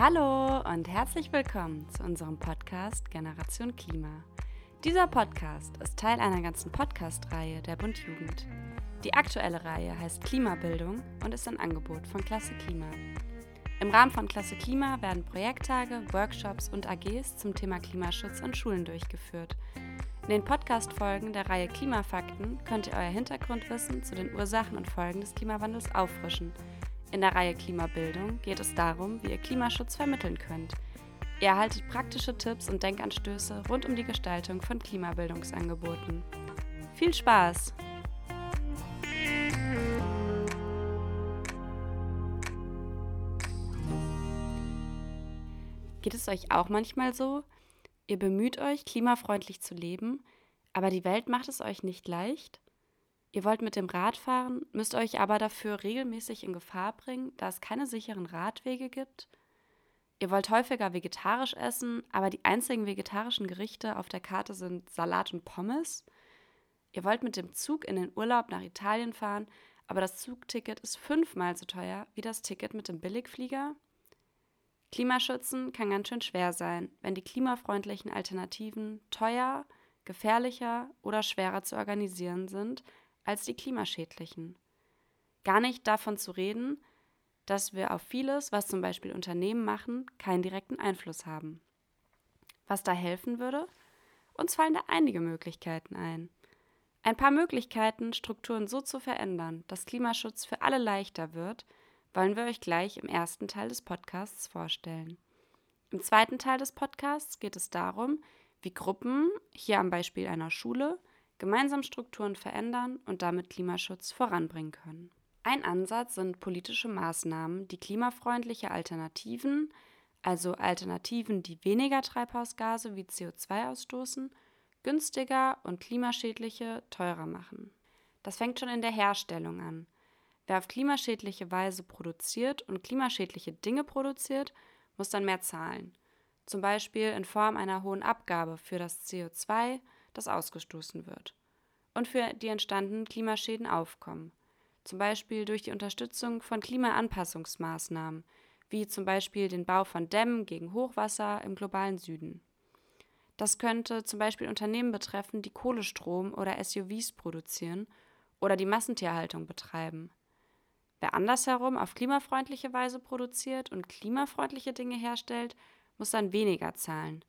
Hallo und herzlich willkommen zu unserem Podcast Generation Klima. Dieser Podcast ist Teil einer ganzen Podcast-Reihe der Bund Jugend. Die aktuelle Reihe heißt Klimabildung und ist ein Angebot von Klasse Klima. Im Rahmen von Klasse Klima werden Projekttage, Workshops und AGs zum Thema Klimaschutz an Schulen durchgeführt. In den Podcast-Folgen der Reihe Klimafakten könnt ihr euer Hintergrundwissen zu den Ursachen und Folgen des Klimawandels auffrischen – in der Reihe Klimabildung geht es darum, wie ihr Klimaschutz vermitteln könnt. Ihr erhaltet praktische Tipps und Denkanstöße rund um die Gestaltung von Klimabildungsangeboten. Viel Spaß! Geht es euch auch manchmal so? Ihr bemüht euch, klimafreundlich zu leben, aber die Welt macht es euch nicht leicht? Ihr wollt mit dem Rad fahren, müsst euch aber dafür regelmäßig in Gefahr bringen, da es keine sicheren Radwege gibt. Ihr wollt häufiger vegetarisch essen, aber die einzigen vegetarischen Gerichte auf der Karte sind Salat und Pommes. Ihr wollt mit dem Zug in den Urlaub nach Italien fahren, aber das Zugticket ist fünfmal so teuer wie das Ticket mit dem Billigflieger. Klimaschützen kann ganz schön schwer sein, wenn die klimafreundlichen Alternativen teuer, gefährlicher oder schwerer zu organisieren sind als die klimaschädlichen. Gar nicht davon zu reden, dass wir auf vieles, was zum Beispiel Unternehmen machen, keinen direkten Einfluss haben. Was da helfen würde? Uns fallen da einige Möglichkeiten ein. Ein paar Möglichkeiten, Strukturen so zu verändern, dass Klimaschutz für alle leichter wird, wollen wir euch gleich im ersten Teil des Podcasts vorstellen. Im zweiten Teil des Podcasts geht es darum, wie Gruppen, hier am Beispiel einer Schule, gemeinsam Strukturen verändern und damit Klimaschutz voranbringen können. Ein Ansatz sind politische Maßnahmen, die klimafreundliche Alternativen, also Alternativen, die weniger Treibhausgase wie CO2 ausstoßen, günstiger und klimaschädliche teurer machen. Das fängt schon in der Herstellung an. Wer auf klimaschädliche Weise produziert und klimaschädliche Dinge produziert, muss dann mehr zahlen. Zum Beispiel in Form einer hohen Abgabe für das CO2, das ausgestoßen wird. Und für die entstandenen Klimaschäden aufkommen. Zum Beispiel durch die Unterstützung von Klimaanpassungsmaßnahmen, wie zum Beispiel den Bau von Dämmen gegen Hochwasser im globalen Süden. Das könnte zum Beispiel Unternehmen betreffen, die Kohlestrom oder SUVs produzieren oder die Massentierhaltung betreiben. Wer andersherum auf klimafreundliche Weise produziert und klimafreundliche Dinge herstellt, muss dann weniger zahlen,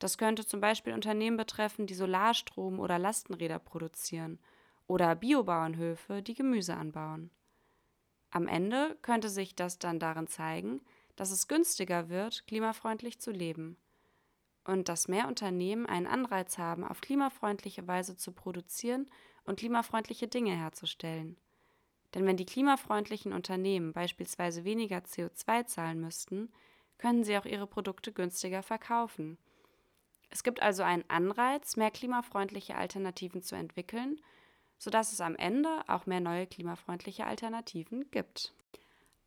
das könnte zum Beispiel Unternehmen betreffen, die Solarstrom oder Lastenräder produzieren oder Biobauernhöfe, die Gemüse anbauen. Am Ende könnte sich das dann darin zeigen, dass es günstiger wird, klimafreundlich zu leben und dass mehr Unternehmen einen Anreiz haben, auf klimafreundliche Weise zu produzieren und klimafreundliche Dinge herzustellen. Denn wenn die klimafreundlichen Unternehmen beispielsweise weniger CO2 zahlen müssten, können sie auch ihre Produkte günstiger verkaufen es gibt also einen Anreiz, mehr klimafreundliche Alternativen zu entwickeln, sodass es am Ende auch mehr neue klimafreundliche Alternativen gibt.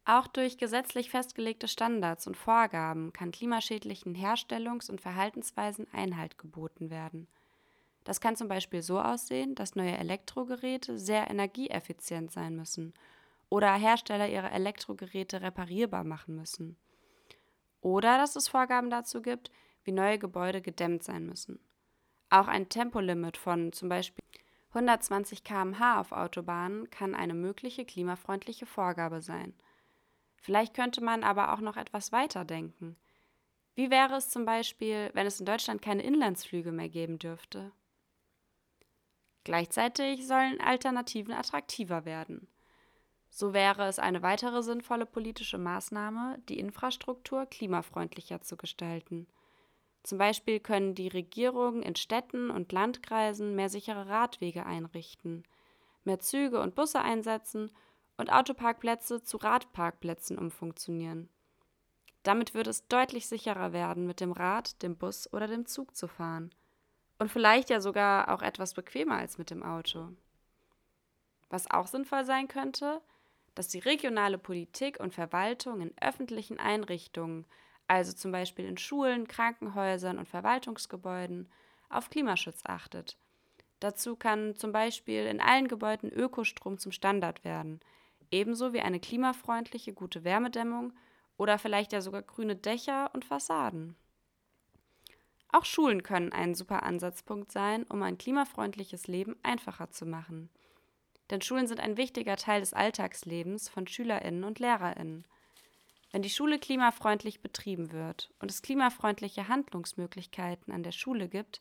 Auch durch gesetzlich festgelegte Standards und Vorgaben kann klimaschädlichen Herstellungs- und Verhaltensweisen Einhalt geboten werden. Das kann zum Beispiel so aussehen, dass neue Elektrogeräte sehr energieeffizient sein müssen oder Hersteller ihre Elektrogeräte reparierbar machen müssen. Oder dass es Vorgaben dazu gibt, wie neue Gebäude gedämmt sein müssen. Auch ein Tempolimit von zum Beispiel 120 km/h auf Autobahnen kann eine mögliche klimafreundliche Vorgabe sein. Vielleicht könnte man aber auch noch etwas weiter denken. Wie wäre es zum Beispiel, wenn es in Deutschland keine Inlandsflüge mehr geben dürfte? Gleichzeitig sollen Alternativen attraktiver werden. So wäre es eine weitere sinnvolle politische Maßnahme, die Infrastruktur klimafreundlicher zu gestalten. Zum Beispiel können die Regierungen in Städten und Landkreisen mehr sichere Radwege einrichten, mehr Züge und Busse einsetzen und Autoparkplätze zu Radparkplätzen umfunktionieren. Damit würde es deutlich sicherer werden, mit dem Rad, dem Bus oder dem Zug zu fahren. Und vielleicht ja sogar auch etwas bequemer als mit dem Auto. Was auch sinnvoll sein könnte, dass die regionale Politik und Verwaltung in öffentlichen Einrichtungen also zum Beispiel in Schulen, Krankenhäusern und Verwaltungsgebäuden, auf Klimaschutz achtet. Dazu kann zum Beispiel in allen Gebäuden Ökostrom zum Standard werden, ebenso wie eine klimafreundliche gute Wärmedämmung oder vielleicht ja sogar grüne Dächer und Fassaden. Auch Schulen können ein super Ansatzpunkt sein, um ein klimafreundliches Leben einfacher zu machen. Denn Schulen sind ein wichtiger Teil des Alltagslebens von Schülerinnen und Lehrerinnen. Wenn die Schule klimafreundlich betrieben wird und es klimafreundliche Handlungsmöglichkeiten an der Schule gibt,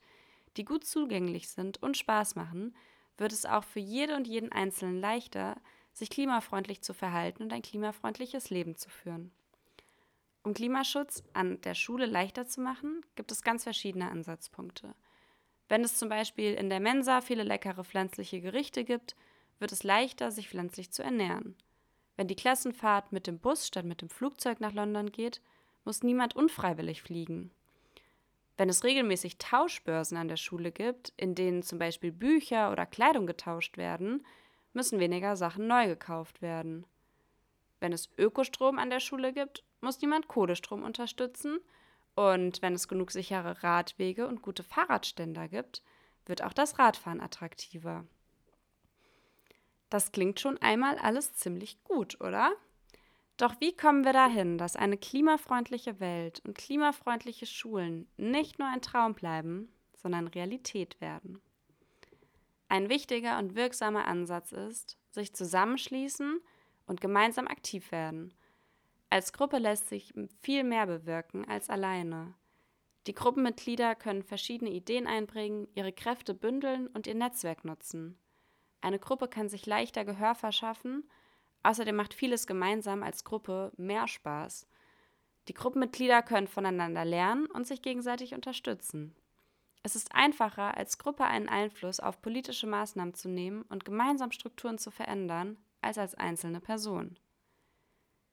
die gut zugänglich sind und Spaß machen, wird es auch für jede und jeden Einzelnen leichter, sich klimafreundlich zu verhalten und ein klimafreundliches Leben zu führen. Um Klimaschutz an der Schule leichter zu machen, gibt es ganz verschiedene Ansatzpunkte. Wenn es zum Beispiel in der Mensa viele leckere pflanzliche Gerichte gibt, wird es leichter, sich pflanzlich zu ernähren. Wenn die Klassenfahrt mit dem Bus statt mit dem Flugzeug nach London geht, muss niemand unfreiwillig fliegen. Wenn es regelmäßig Tauschbörsen an der Schule gibt, in denen zum Beispiel Bücher oder Kleidung getauscht werden, müssen weniger Sachen neu gekauft werden. Wenn es Ökostrom an der Schule gibt, muss niemand Kohlestrom unterstützen. Und wenn es genug sichere Radwege und gute Fahrradständer gibt, wird auch das Radfahren attraktiver. Das klingt schon einmal alles ziemlich gut, oder? Doch wie kommen wir dahin, dass eine klimafreundliche Welt und klimafreundliche Schulen nicht nur ein Traum bleiben, sondern Realität werden? Ein wichtiger und wirksamer Ansatz ist, sich zusammenschließen und gemeinsam aktiv werden. Als Gruppe lässt sich viel mehr bewirken als alleine. Die Gruppenmitglieder können verschiedene Ideen einbringen, ihre Kräfte bündeln und ihr Netzwerk nutzen. Eine Gruppe kann sich leichter Gehör verschaffen Außerdem macht vieles gemeinsam als Gruppe mehr Spaß. Die Gruppenmitglieder können voneinander lernen und sich gegenseitig unterstützen. Es ist einfacher, als Gruppe einen Einfluss auf politische Maßnahmen zu nehmen und gemeinsam Strukturen zu verändern, als als einzelne Person.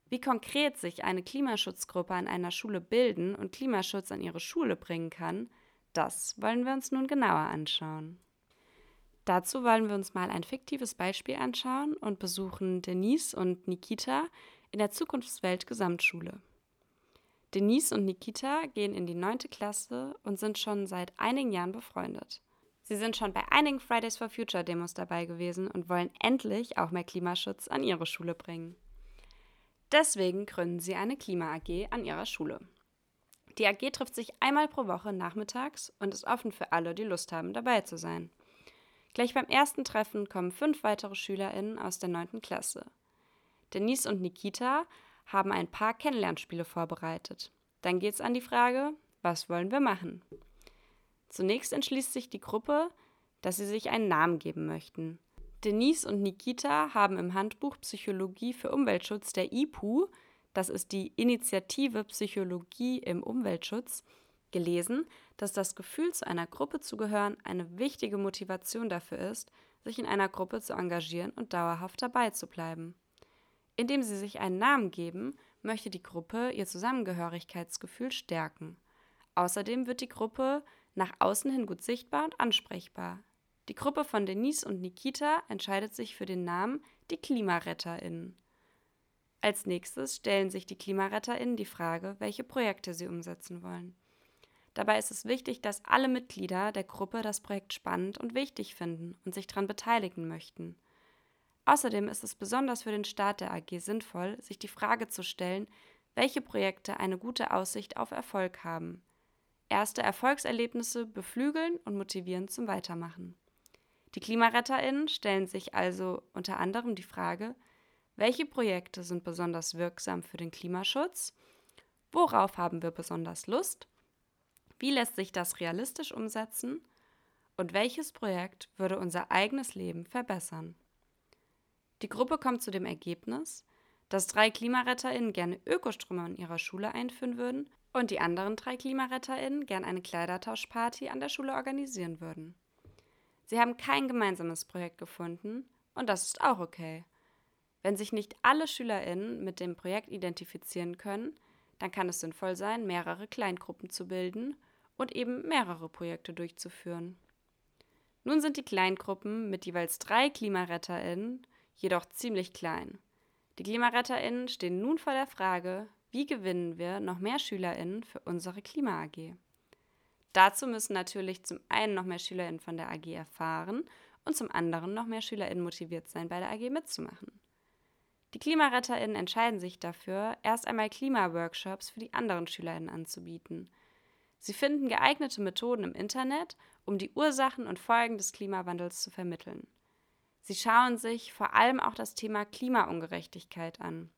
Wie konkret sich eine Klimaschutzgruppe an einer Schule bilden und Klimaschutz an ihre Schule bringen kann, das wollen wir uns nun genauer anschauen. Dazu wollen wir uns mal ein fiktives Beispiel anschauen und besuchen Denise und Nikita in der Zukunftswelt Gesamtschule. Denise und Nikita gehen in die neunte Klasse und sind schon seit einigen Jahren befreundet. Sie sind schon bei einigen Fridays for Future Demos dabei gewesen und wollen endlich auch mehr Klimaschutz an ihre Schule bringen. Deswegen gründen sie eine Klima AG an ihrer Schule. Die AG trifft sich einmal pro Woche nachmittags und ist offen für alle, die Lust haben, dabei zu sein. Gleich beim ersten Treffen kommen fünf weitere SchülerInnen aus der 9. Klasse. Denise und Nikita haben ein paar Kennenlernspiele vorbereitet. Dann geht es an die Frage, was wollen wir machen? Zunächst entschließt sich die Gruppe, dass sie sich einen Namen geben möchten. Denise und Nikita haben im Handbuch Psychologie für Umweltschutz der IPU, das ist die Initiative Psychologie im Umweltschutz, gelesen, dass das Gefühl, zu einer Gruppe zu gehören, eine wichtige Motivation dafür ist, sich in einer Gruppe zu engagieren und dauerhaft dabei zu bleiben. Indem sie sich einen Namen geben, möchte die Gruppe ihr Zusammengehörigkeitsgefühl stärken. Außerdem wird die Gruppe nach außen hin gut sichtbar und ansprechbar. Die Gruppe von Denise und Nikita entscheidet sich für den Namen die KlimaretterInnen. Als nächstes stellen sich die KlimaretterInnen die Frage, welche Projekte sie umsetzen wollen. Dabei ist es wichtig, dass alle Mitglieder der Gruppe das Projekt spannend und wichtig finden und sich daran beteiligen möchten. Außerdem ist es besonders für den Start der AG sinnvoll, sich die Frage zu stellen, welche Projekte eine gute Aussicht auf Erfolg haben. Erste Erfolgserlebnisse beflügeln und motivieren zum Weitermachen. Die KlimaretterInnen stellen sich also unter anderem die Frage, welche Projekte sind besonders wirksam für den Klimaschutz? Worauf haben wir besonders Lust? Wie lässt sich das realistisch umsetzen? Und welches Projekt würde unser eigenes Leben verbessern? Die Gruppe kommt zu dem Ergebnis, dass drei KlimaretterInnen gerne Ökostrom an ihrer Schule einführen würden und die anderen drei KlimaretterInnen gerne eine Kleidertauschparty an der Schule organisieren würden. Sie haben kein gemeinsames Projekt gefunden und das ist auch okay. Wenn sich nicht alle SchülerInnen mit dem Projekt identifizieren können, dann kann es sinnvoll sein, mehrere Kleingruppen zu bilden und eben mehrere Projekte durchzuführen. Nun sind die Kleingruppen mit jeweils drei KlimaretterInnen jedoch ziemlich klein. Die KlimaretterInnen stehen nun vor der Frage, wie gewinnen wir noch mehr SchülerInnen für unsere Klima AG? Dazu müssen natürlich zum einen noch mehr SchülerInnen von der AG erfahren und zum anderen noch mehr SchülerInnen motiviert sein, bei der AG mitzumachen. Die KlimaretterInnen entscheiden sich dafür, erst einmal Klimaworkshops für die anderen SchülerInnen anzubieten. Sie finden geeignete Methoden im Internet, um die Ursachen und Folgen des Klimawandels zu vermitteln. Sie schauen sich vor allem auch das Thema Klimaungerechtigkeit an.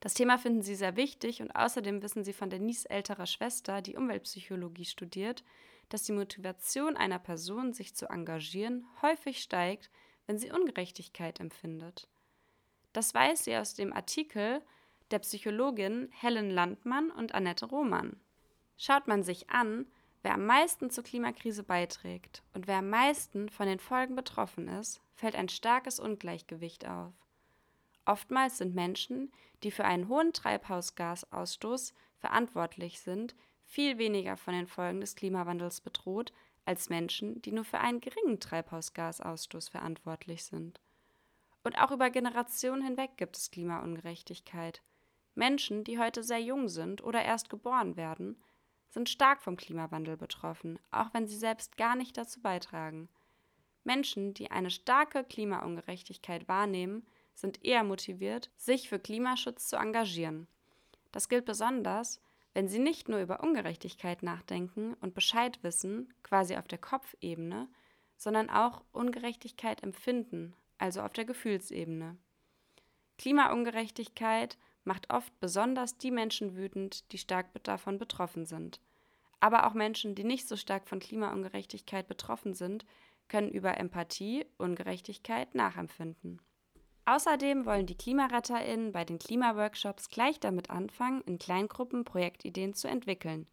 Das Thema finden sie sehr wichtig und außerdem wissen sie von Denise älterer Schwester, die Umweltpsychologie studiert, dass die Motivation einer Person, sich zu engagieren, häufig steigt, wenn sie Ungerechtigkeit empfindet. Das weiß sie aus dem Artikel der Psychologin Helen Landmann und Annette Roman. Schaut man sich an, wer am meisten zur Klimakrise beiträgt und wer am meisten von den Folgen betroffen ist, fällt ein starkes Ungleichgewicht auf. Oftmals sind Menschen, die für einen hohen Treibhausgasausstoß verantwortlich sind, viel weniger von den Folgen des Klimawandels bedroht als Menschen, die nur für einen geringen Treibhausgasausstoß verantwortlich sind. Und auch über Generationen hinweg gibt es Klimaungerechtigkeit. Menschen, die heute sehr jung sind oder erst geboren werden, sind stark vom Klimawandel betroffen, auch wenn sie selbst gar nicht dazu beitragen. Menschen, die eine starke Klimaungerechtigkeit wahrnehmen, sind eher motiviert, sich für Klimaschutz zu engagieren. Das gilt besonders, wenn sie nicht nur über Ungerechtigkeit nachdenken und Bescheid wissen, quasi auf der Kopfebene, sondern auch Ungerechtigkeit empfinden, also auf der Gefühlsebene. Klimaungerechtigkeit macht oft besonders die Menschen wütend, die stark davon betroffen sind. Aber auch Menschen, die nicht so stark von Klimaungerechtigkeit betroffen sind, können über Empathie Ungerechtigkeit nachempfinden. Außerdem wollen die KlimaretterInnen bei den Klimaworkshops gleich damit anfangen, in Kleingruppen Projektideen zu entwickeln.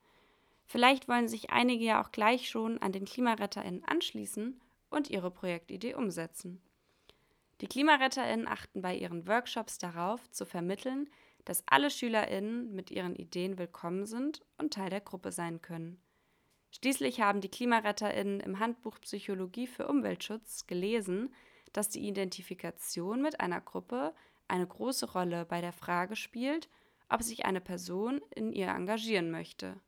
Vielleicht wollen sich einige ja auch gleich schon an den KlimaretterInnen anschließen und ihre Projektidee umsetzen. Die KlimaretterInnen achten bei ihren Workshops darauf, zu vermitteln, dass alle SchülerInnen mit ihren Ideen willkommen sind und Teil der Gruppe sein können. Schließlich haben die KlimaretterInnen im Handbuch Psychologie für Umweltschutz gelesen, dass die Identifikation mit einer Gruppe eine große Rolle bei der Frage spielt, ob sich eine Person in ihr engagieren möchte.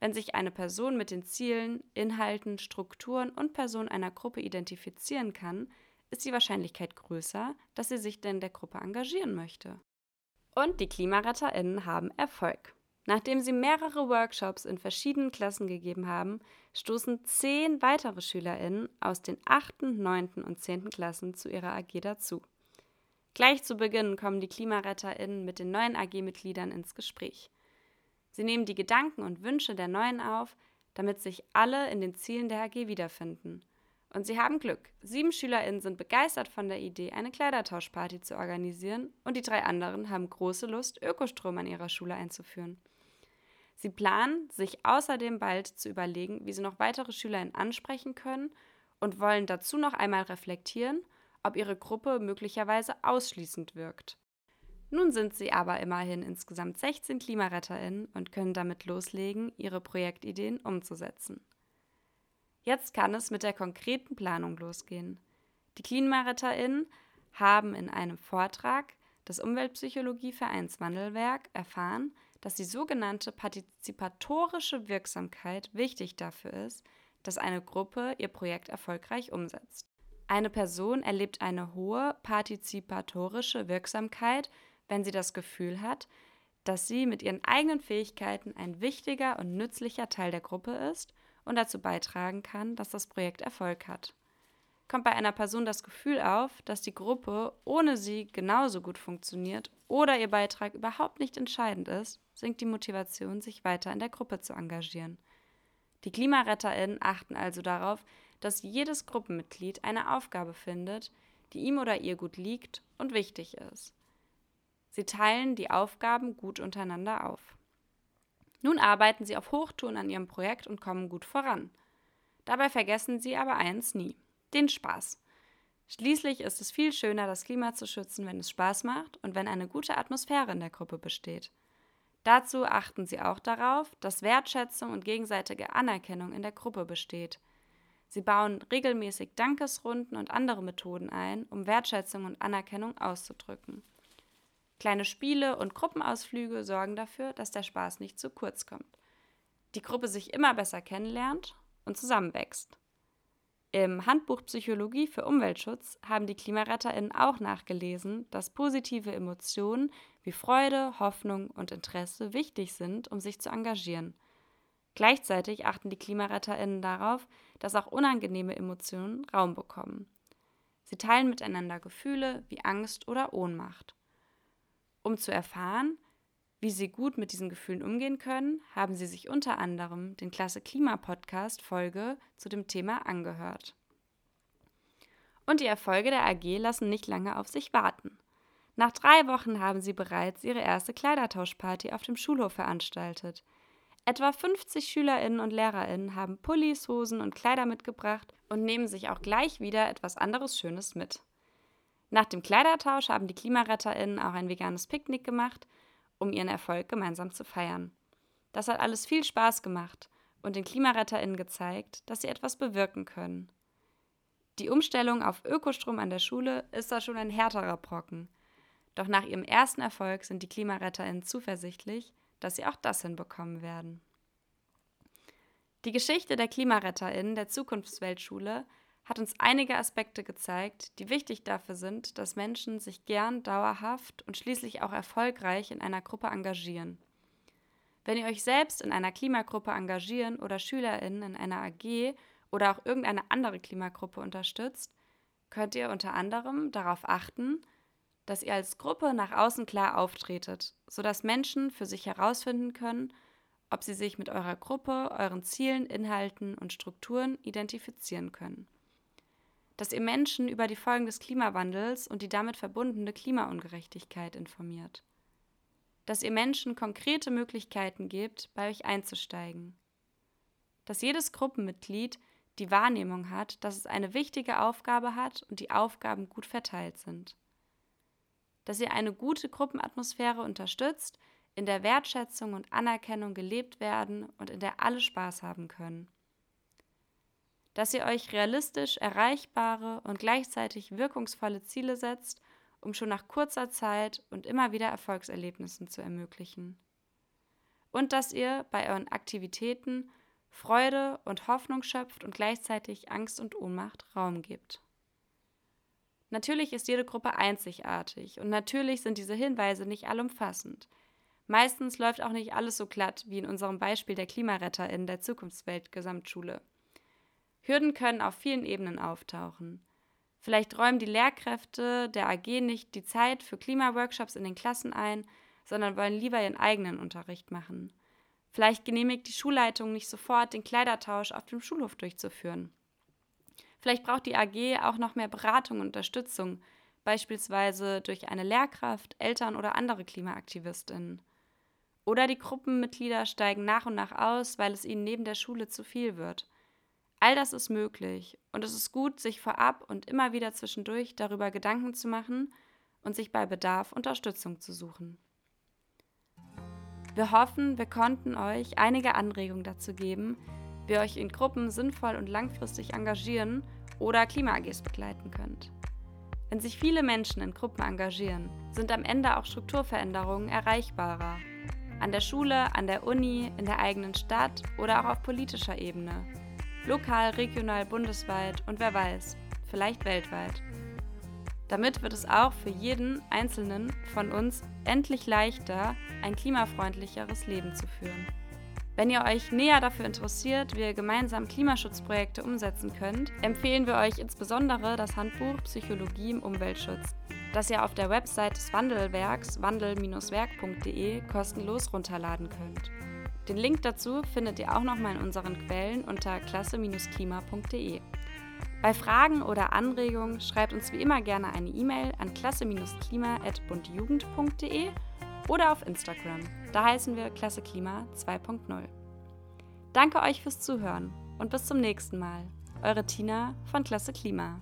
Wenn sich eine Person mit den Zielen, Inhalten, Strukturen und Personen einer Gruppe identifizieren kann, ist die Wahrscheinlichkeit größer, dass sie sich denn der Gruppe engagieren möchte. Und die KlimaretterInnen haben Erfolg. Nachdem sie mehrere Workshops in verschiedenen Klassen gegeben haben, stoßen zehn weitere SchülerInnen aus den 8., 9. und 10. Klassen zu ihrer AG dazu. Gleich zu Beginn kommen die KlimaretterInnen mit den neuen AG-Mitgliedern ins Gespräch. Sie nehmen die Gedanken und Wünsche der Neuen auf, damit sich alle in den Zielen der AG wiederfinden. Und sie haben Glück. Sieben SchülerInnen sind begeistert von der Idee, eine Kleidertauschparty zu organisieren und die drei anderen haben große Lust, Ökostrom an ihrer Schule einzuführen. Sie planen, sich außerdem bald zu überlegen, wie sie noch weitere SchülerInnen ansprechen können und wollen dazu noch einmal reflektieren, ob ihre Gruppe möglicherweise ausschließend wirkt. Nun sind sie aber immerhin insgesamt 16 KlimaretterInnen und können damit loslegen, ihre Projektideen umzusetzen. Jetzt kann es mit der konkreten Planung losgehen. Die KlimaretterInnen haben in einem Vortrag des Umweltpsychologievereins Wandelwerk erfahren, dass die sogenannte partizipatorische Wirksamkeit wichtig dafür ist, dass eine Gruppe ihr Projekt erfolgreich umsetzt. Eine Person erlebt eine hohe partizipatorische Wirksamkeit, wenn sie das Gefühl hat, dass sie mit ihren eigenen Fähigkeiten ein wichtiger und nützlicher Teil der Gruppe ist und dazu beitragen kann, dass das Projekt Erfolg hat. Kommt bei einer Person das Gefühl auf, dass die Gruppe ohne sie genauso gut funktioniert oder ihr Beitrag überhaupt nicht entscheidend ist, sinkt die Motivation, sich weiter in der Gruppe zu engagieren. Die KlimaretterInnen achten also darauf, dass jedes Gruppenmitglied eine Aufgabe findet, die ihm oder ihr gut liegt und wichtig ist. Sie teilen die Aufgaben gut untereinander auf. Nun arbeiten sie auf Hochtouren an ihrem Projekt und kommen gut voran. Dabei vergessen sie aber eins nie: den Spaß. Schließlich ist es viel schöner, das Klima zu schützen, wenn es Spaß macht und wenn eine gute Atmosphäre in der Gruppe besteht. Dazu achten sie auch darauf, dass Wertschätzung und gegenseitige Anerkennung in der Gruppe besteht. Sie bauen regelmäßig Dankesrunden und andere Methoden ein, um Wertschätzung und Anerkennung auszudrücken. Kleine Spiele und Gruppenausflüge sorgen dafür, dass der Spaß nicht zu kurz kommt. Die Gruppe sich immer besser kennenlernt und zusammenwächst. Im Handbuch Psychologie für Umweltschutz haben die KlimaretterInnen auch nachgelesen, dass positive Emotionen wie Freude, Hoffnung und Interesse wichtig sind, um sich zu engagieren. Gleichzeitig achten die KlimaretterInnen darauf, dass auch unangenehme Emotionen Raum bekommen. Sie teilen miteinander Gefühle wie Angst oder Ohnmacht. Um zu erfahren, wie sie gut mit diesen Gefühlen umgehen können, haben sie sich unter anderem den Klasse Klima Podcast Folge zu dem Thema angehört. Und die Erfolge der AG lassen nicht lange auf sich warten. Nach drei Wochen haben sie bereits ihre erste Kleidertauschparty auf dem Schulhof veranstaltet. Etwa 50 Schülerinnen und Lehrerinnen haben Pullis, Hosen und Kleider mitgebracht und nehmen sich auch gleich wieder etwas anderes Schönes mit. Nach dem Kleidertausch haben die Klimaretterinnen auch ein veganes Picknick gemacht um ihren Erfolg gemeinsam zu feiern. Das hat alles viel Spaß gemacht und den KlimaretterInnen gezeigt, dass sie etwas bewirken können. Die Umstellung auf Ökostrom an der Schule ist da schon ein härterer Brocken. Doch nach ihrem ersten Erfolg sind die KlimaretterInnen zuversichtlich, dass sie auch das hinbekommen werden. Die Geschichte der KlimaretterInnen der Zukunftsweltschule hat uns einige Aspekte gezeigt, die wichtig dafür sind, dass Menschen sich gern, dauerhaft und schließlich auch erfolgreich in einer Gruppe engagieren. Wenn ihr euch selbst in einer Klimagruppe engagieren oder SchülerInnen in einer AG oder auch irgendeine andere Klimagruppe unterstützt, könnt ihr unter anderem darauf achten, dass ihr als Gruppe nach außen klar auftretet, sodass Menschen für sich herausfinden können, ob sie sich mit eurer Gruppe, euren Zielen, Inhalten und Strukturen identifizieren können dass ihr Menschen über die Folgen des Klimawandels und die damit verbundene Klimaungerechtigkeit informiert. Dass ihr Menschen konkrete Möglichkeiten gebt, bei euch einzusteigen. Dass jedes Gruppenmitglied die Wahrnehmung hat, dass es eine wichtige Aufgabe hat und die Aufgaben gut verteilt sind. Dass ihr eine gute Gruppenatmosphäre unterstützt, in der Wertschätzung und Anerkennung gelebt werden und in der alle Spaß haben können dass ihr euch realistisch erreichbare und gleichzeitig wirkungsvolle Ziele setzt, um schon nach kurzer Zeit und immer wieder Erfolgserlebnissen zu ermöglichen. Und dass ihr bei euren Aktivitäten Freude und Hoffnung schöpft und gleichzeitig Angst und Ohnmacht Raum gibt. Natürlich ist jede Gruppe einzigartig und natürlich sind diese Hinweise nicht allumfassend. Meistens läuft auch nicht alles so glatt wie in unserem Beispiel der Klimaretter in der Zukunftswelt Gesamtschule. Hürden können auf vielen Ebenen auftauchen. Vielleicht räumen die Lehrkräfte der AG nicht die Zeit für Klimaworkshops in den Klassen ein, sondern wollen lieber ihren eigenen Unterricht machen. Vielleicht genehmigt die Schulleitung nicht sofort, den Kleidertausch auf dem Schulhof durchzuführen. Vielleicht braucht die AG auch noch mehr Beratung und Unterstützung, beispielsweise durch eine Lehrkraft, Eltern oder andere Klimaaktivistinnen. Oder die Gruppenmitglieder steigen nach und nach aus, weil es ihnen neben der Schule zu viel wird. All das ist möglich und es ist gut, sich vorab und immer wieder zwischendurch darüber Gedanken zu machen und sich bei Bedarf Unterstützung zu suchen. Wir hoffen, wir konnten euch einige Anregungen dazu geben, wie ihr euch in Gruppen sinnvoll und langfristig engagieren oder Klima-AGs begleiten könnt. Wenn sich viele Menschen in Gruppen engagieren, sind am Ende auch Strukturveränderungen erreichbarer. An der Schule, an der Uni, in der eigenen Stadt oder auch auf politischer Ebene. Lokal, regional, bundesweit und wer weiß, vielleicht weltweit. Damit wird es auch für jeden Einzelnen von uns endlich leichter, ein klimafreundlicheres Leben zu führen. Wenn ihr euch näher dafür interessiert, wie ihr gemeinsam Klimaschutzprojekte umsetzen könnt, empfehlen wir euch insbesondere das Handbuch Psychologie im Umweltschutz, das ihr auf der Website des Wandelwerks wandel-werk.de kostenlos runterladen könnt. Den Link dazu findet ihr auch nochmal in unseren Quellen unter klasse-klima.de. Bei Fragen oder Anregungen schreibt uns wie immer gerne eine E-Mail an klasse-klima.bundjugend.de oder auf Instagram. Da heißen wir Klasse Klima 2.0. Danke euch fürs Zuhören und bis zum nächsten Mal. Eure Tina von Klasse Klima.